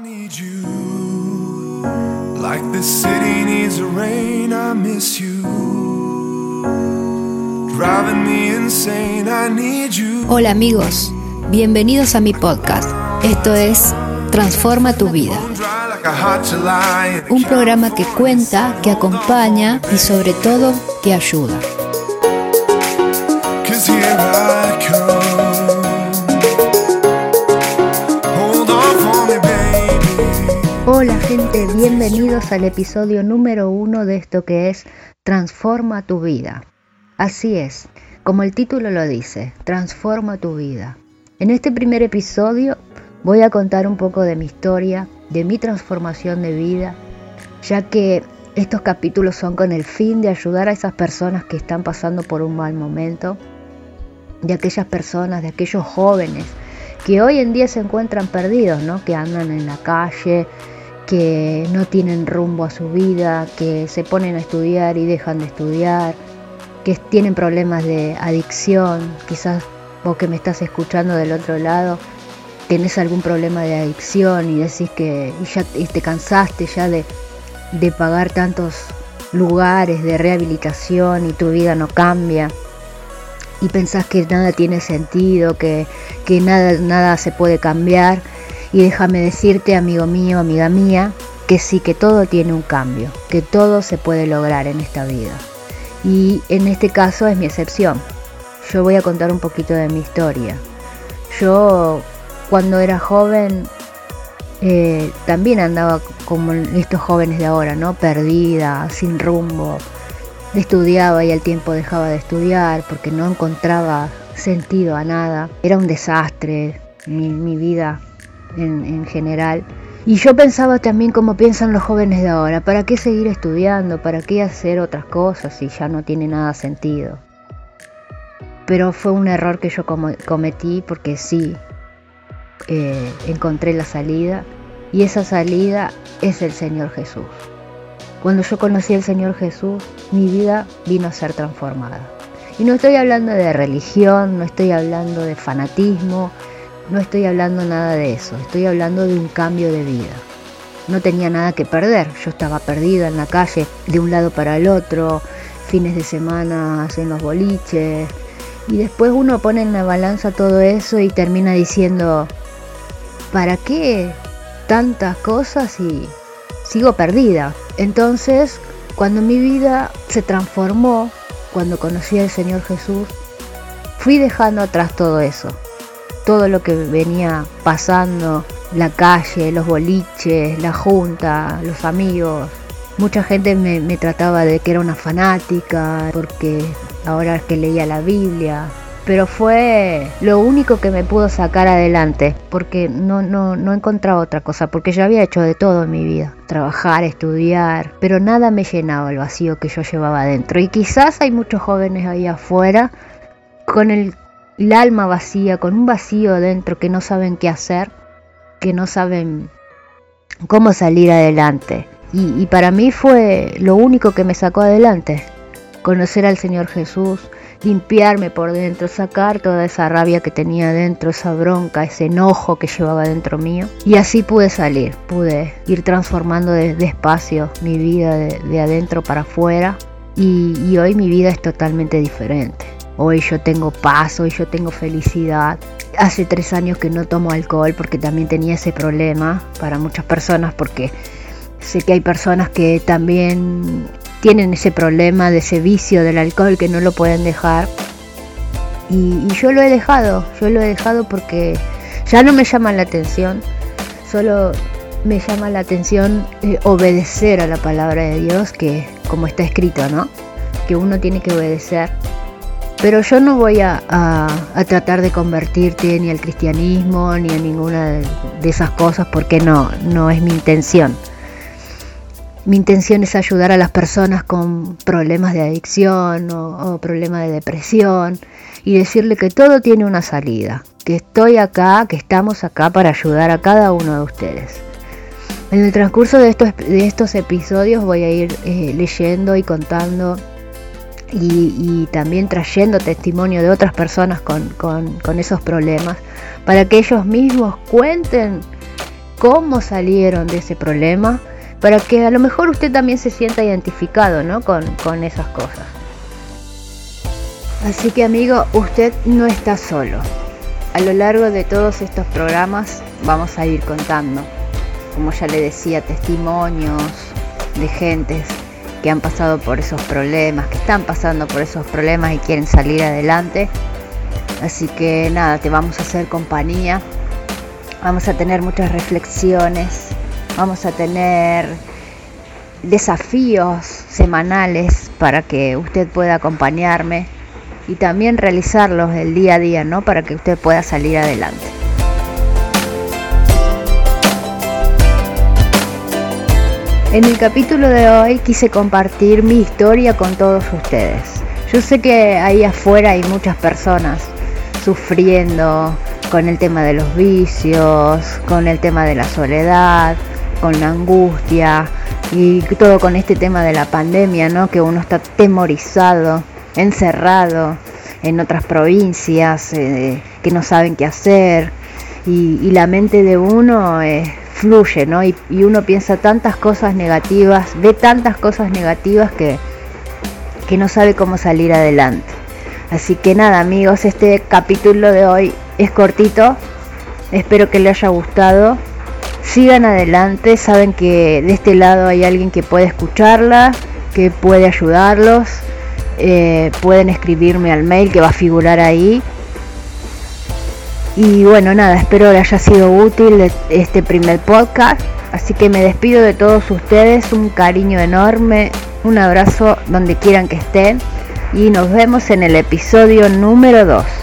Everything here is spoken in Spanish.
Need you. Like the city needs rain, I miss you. Driving me insane, I need you. Hola amigos, bienvenidos a mi podcast. Esto es Transforma tu vida. Un programa que cuenta, que acompaña y sobre todo que ayuda. Bienvenidos al episodio número uno de esto que es Transforma tu vida. Así es, como el título lo dice, Transforma tu vida. En este primer episodio voy a contar un poco de mi historia, de mi transformación de vida, ya que estos capítulos son con el fin de ayudar a esas personas que están pasando por un mal momento, de aquellas personas, de aquellos jóvenes que hoy en día se encuentran perdidos, ¿no? que andan en la calle, que no tienen rumbo a su vida, que se ponen a estudiar y dejan de estudiar, que tienen problemas de adicción, quizás vos que me estás escuchando del otro lado, tenés algún problema de adicción y decís que y ya y te cansaste ya de, de pagar tantos lugares de rehabilitación y tu vida no cambia y pensás que nada tiene sentido, que, que nada, nada se puede cambiar. Y déjame decirte, amigo mío, amiga mía, que sí, que todo tiene un cambio, que todo se puede lograr en esta vida. Y en este caso es mi excepción. Yo voy a contar un poquito de mi historia. Yo cuando era joven eh, también andaba como estos jóvenes de ahora, ¿no? Perdida, sin rumbo, estudiaba y al tiempo dejaba de estudiar porque no encontraba sentido a nada. Era un desastre mi, mi vida en, en general. Y yo pensaba también como piensan los jóvenes de ahora, ¿para qué seguir estudiando? ¿Para qué hacer otras cosas si ya no tiene nada sentido? Pero fue un error que yo cometí porque sí, eh, encontré la salida y esa salida es el Señor Jesús. Cuando yo conocí al Señor Jesús, mi vida vino a ser transformada. Y no estoy hablando de religión, no estoy hablando de fanatismo, no estoy hablando nada de eso, estoy hablando de un cambio de vida. No tenía nada que perder, yo estaba perdida en la calle de un lado para el otro, fines de semana en los boliches, y después uno pone en la balanza todo eso y termina diciendo, ¿para qué tantas cosas y sigo perdida? Entonces, cuando mi vida se transformó, cuando conocí al Señor Jesús, fui dejando atrás todo eso, todo lo que venía pasando, la calle, los boliches, la junta, los amigos. Mucha gente me, trataba de que era una fanática, porque ahora es que leía la Biblia, pero fue lo único que me pudo sacar adelante, porque no, no, no encontraba otra cosa, porque yo había hecho de todo en mi vida, trabajar, estudiar, pero nada me llenaba el vacío que yo llevaba adentro. Y quizás hay muchos jóvenes ahí afuera con el, el alma vacía, con un vacío dentro que no saben qué hacer, que no saben cómo salir adelante. Y, para mí fue lo único que me sacó adelante, conocer al Señor Jesús, limpiarme por dentro, sacar toda esa rabia que tenía dentro, esa bronca, ese enojo que llevaba dentro mío. Y así pude salir, pude ir transformando de- despacio mi vida de, de adentro para afuera. Y hoy mi vida es totalmente diferente. Hoy yo tengo paz, hoy yo tengo felicidad. Hace tres años que no tomo alcohol porque también tenía ese problema para muchas personas porque sé que hay personas que también tienen ese problema de ese vicio del alcohol que no lo pueden dejar. Y, yo lo he dejado, yo lo he dejado porque ya no me llama la atención, solo me llama la atención eh, obedecer a la palabra de Dios, que como está escrito, ¿no? Que uno tiene que obedecer. Pero yo no voy a, a- tratar de convertirte ni al cristianismo ni a ninguna de, esas cosas porque no, no es mi intención. Mi intención es ayudar a las personas con problemas de adicción o, problemas de depresión y decirle que todo tiene una salida, que estoy acá, que estamos acá para ayudar a cada uno de ustedes. En el transcurso de estos, estos episodios voy a ir eh, leyendo y contando y, también trayendo testimonio de otras personas con, con- con esos problemas para que ellos mismos cuenten cómo salieron de ese problema, para que a lo mejor usted también se sienta identificado ¿no? con, con esas cosas. Así que amigo, usted no está solo. A lo largo de todos estos programas vamos a ir contando, como ya le decía, testimonios de gentes que han pasado por esos problemas, que están pasando por esos problemas y quieren salir adelante. Así que nada, te vamos a hacer compañía. Vamos a tener muchas reflexiones. Vamos a tener desafíos semanales para que usted pueda acompañarme y también realizarlos el día a día, ¿no? Para que usted pueda salir adelante. En el capítulo de hoy quise compartir mi historia con todos ustedes. Yo sé que ahí afuera hay muchas personas sufriendo con el tema de los vicios, con el tema de la soledad, con la angustia y todo con este tema de la pandemia, ¿no? Que uno está temorizado, encerrado en otras provincias, eh, que no saben qué hacer y, la mente de uno eh, fluye, ¿no? Y, uno piensa tantas cosas negativas, ve tantas cosas negativas que, que no sabe cómo salir adelante. Así que nada amigos, este capítulo de hoy es cortito, espero que les haya gustado. Sigan adelante, saben que de este lado hay alguien que puede escucharla, que puede ayudarlos. Eh, pueden escribirme al mail que va a figurar ahí y bueno, nada, espero que haya sido útil este primer podcast. Así que me despido de todos ustedes, un cariño enorme, un abrazo donde quieran que estén y nos vemos en el episodio número 2.